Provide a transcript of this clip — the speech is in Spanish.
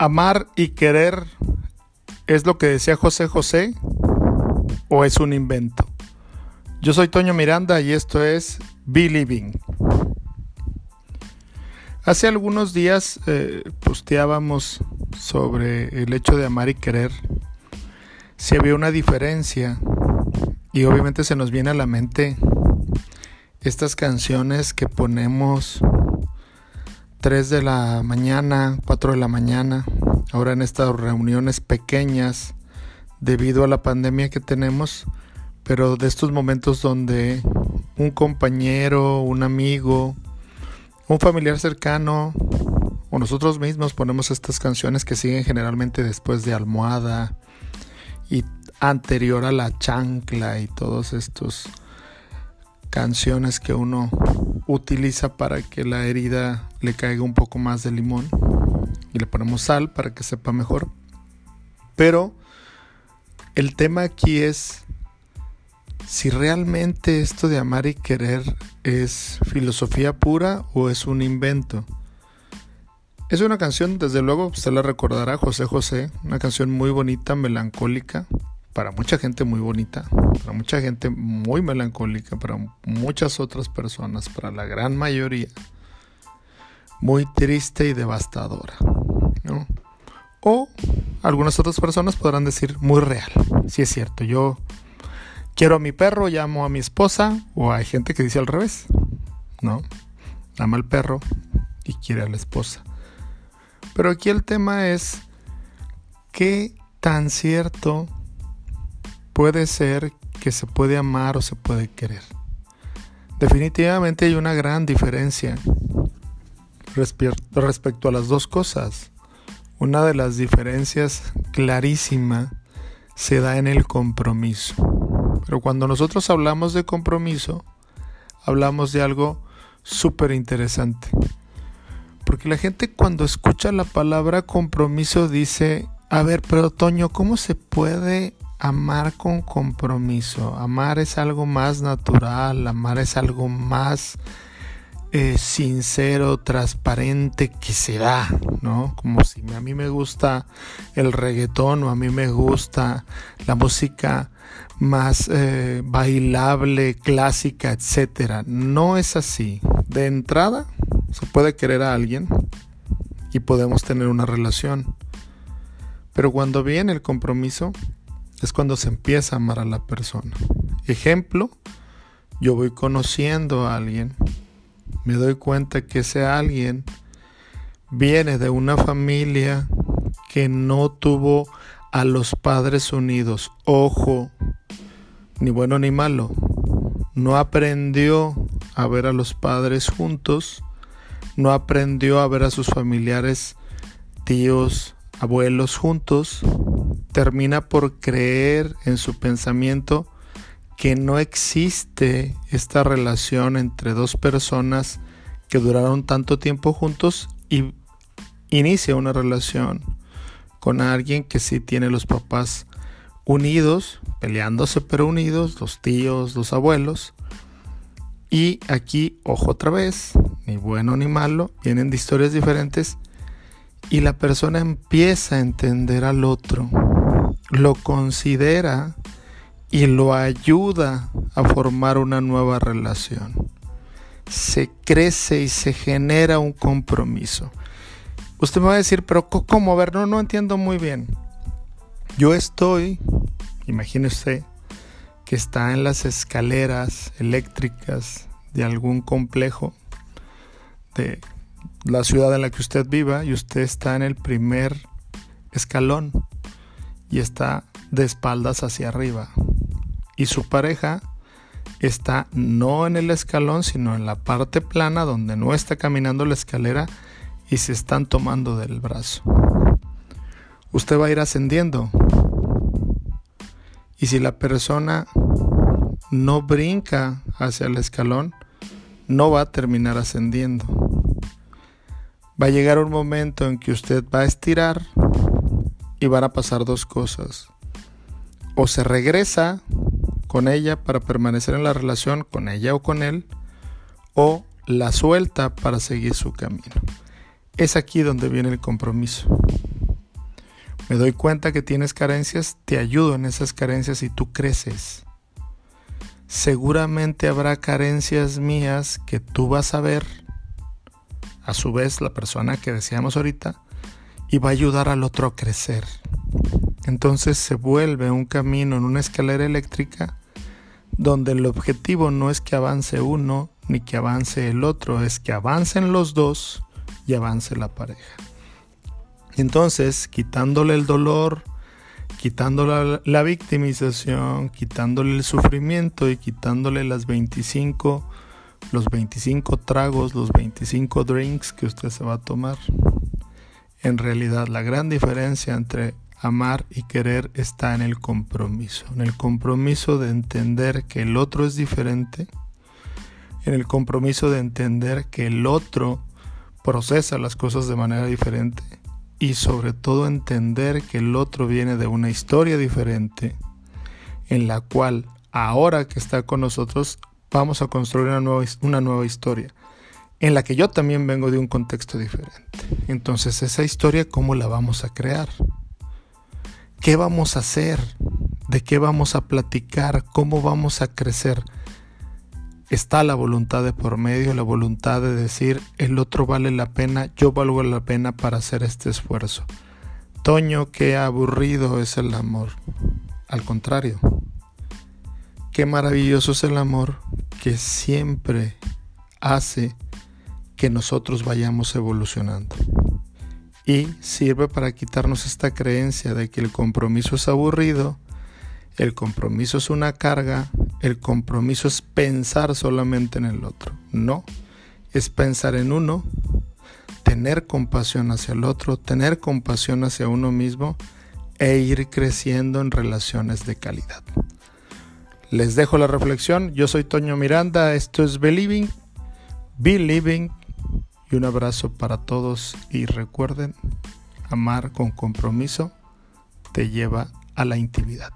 ¿Amar y querer es lo que decía José José o es un invento? Yo soy Toño Miranda y esto es Believing. Hace algunos días eh, posteábamos sobre el hecho de amar y querer. Si había una diferencia y obviamente se nos viene a la mente estas canciones que ponemos 3 de la mañana, 4 de la mañana, ahora en estas reuniones pequeñas debido a la pandemia que tenemos, pero de estos momentos donde un compañero, un amigo, un familiar cercano o nosotros mismos ponemos estas canciones que siguen generalmente después de almohada y anterior a la chancla y todos estos canciones que uno utiliza para que la herida le caiga un poco más de limón y le ponemos sal para que sepa mejor. Pero el tema aquí es si realmente esto de amar y querer es filosofía pura o es un invento. Es una canción, desde luego, usted la recordará, José José, una canción muy bonita, melancólica, para mucha gente muy bonita, para mucha gente muy melancólica, para muchas otras personas, para la gran mayoría, muy triste y devastadora. ¿no? O algunas otras personas podrán decir muy real. Si es cierto, yo quiero a mi perro, llamo a mi esposa, o hay gente que dice al revés, ¿no? Ama al perro y quiere a la esposa. Pero aquí el tema es qué tan cierto puede ser que se puede amar o se puede querer. Definitivamente hay una gran diferencia respecto a las dos cosas. Una de las diferencias clarísima se da en el compromiso. Pero cuando nosotros hablamos de compromiso, hablamos de algo súper interesante. Porque la gente cuando escucha la palabra compromiso dice, a ver, pero Toño, ¿cómo se puede amar con compromiso. Amar es algo más natural, amar es algo más eh, sincero, transparente que se da, ¿no? Como si a mí me gusta el reggaetón o a mí me gusta la música más eh, bailable, clásica, etcétera. No es así. De entrada, se puede querer a alguien y podemos tener una relación. Pero cuando viene el compromiso, es cuando se empieza a amar a la persona. Ejemplo, yo voy conociendo a alguien, me doy cuenta que ese alguien viene de una familia que no tuvo a los padres unidos. Ojo, ni bueno ni malo. No aprendió a ver a los padres juntos, no aprendió a ver a sus familiares, tíos, abuelos juntos, termina por creer en su pensamiento que no existe esta relación entre dos personas que duraron tanto tiempo juntos y inicia una relación con alguien que sí tiene los papás unidos, peleándose pero unidos, los tíos, los abuelos. Y aquí, ojo otra vez, ni bueno ni malo, vienen de historias diferentes y la persona empieza a entender al otro lo considera y lo ayuda a formar una nueva relación. Se crece y se genera un compromiso. Usted me va a decir, pero ¿cómo? A ver, no, no entiendo muy bien. Yo estoy, imagínese que está en las escaleras eléctricas de algún complejo de la ciudad en la que usted viva y usted está en el primer escalón y está de espaldas hacia arriba. Y su pareja está no en el escalón, sino en la parte plana donde no está caminando la escalera y se están tomando del brazo. Usted va a ir ascendiendo. Y si la persona no brinca hacia el escalón, no va a terminar ascendiendo. Va a llegar un momento en que usted va a estirar y van a pasar dos cosas. O se regresa con ella para permanecer en la relación con ella o con él, o la suelta para seguir su camino. Es aquí donde viene el compromiso. Me doy cuenta que tienes carencias, te ayudo en esas carencias y tú creces. Seguramente habrá carencias mías que tú vas a ver, a su vez la persona que decíamos ahorita, y va a ayudar al otro a crecer. Entonces se vuelve un camino en una escalera eléctrica donde el objetivo no es que avance uno ni que avance el otro, es que avancen los dos y avance la pareja. Entonces, quitándole el dolor, quitándole la, victimización, quitándole el sufrimiento y quitándole las 25, los 25 tragos, los 25 drinks que usted se va a tomar. En realidad, la gran diferencia entre amar y querer está en el compromiso, en el compromiso de entender que el otro es diferente, en el compromiso de entender que el otro procesa las cosas de manera diferente y sobre todo entender que el otro viene de una historia diferente en la cual ahora que está con nosotros vamos a construir una nueva, historia en la que yo también vengo de un contexto diferente. Entonces esa historia, ¿cómo la vamos a crear? ¿Qué vamos a hacer? ¿De qué vamos a platicar? ¿Cómo vamos a crecer? Está la voluntad de por medio, la voluntad de decir, el otro vale la pena, yo valgo la pena para hacer este esfuerzo. Toño, qué aburrido es el amor. Al contrario, qué maravilloso es el amor que siempre hace que nosotros vayamos evolucionando y sirve para quitarnos esta creencia de que el compromiso es aburrido, el compromiso es una carga, el compromiso es pensar solamente en el otro. No, es pensar en uno, tener compasión hacia el otro, tener compasión hacia uno mismo e ir creciendo en relaciones de calidad. Les dejo la reflexión. Yo soy Toño Miranda. Esto es Believing, Believing y un abrazo para todos y recuerden, amar con compromiso te lleva a la intimidad.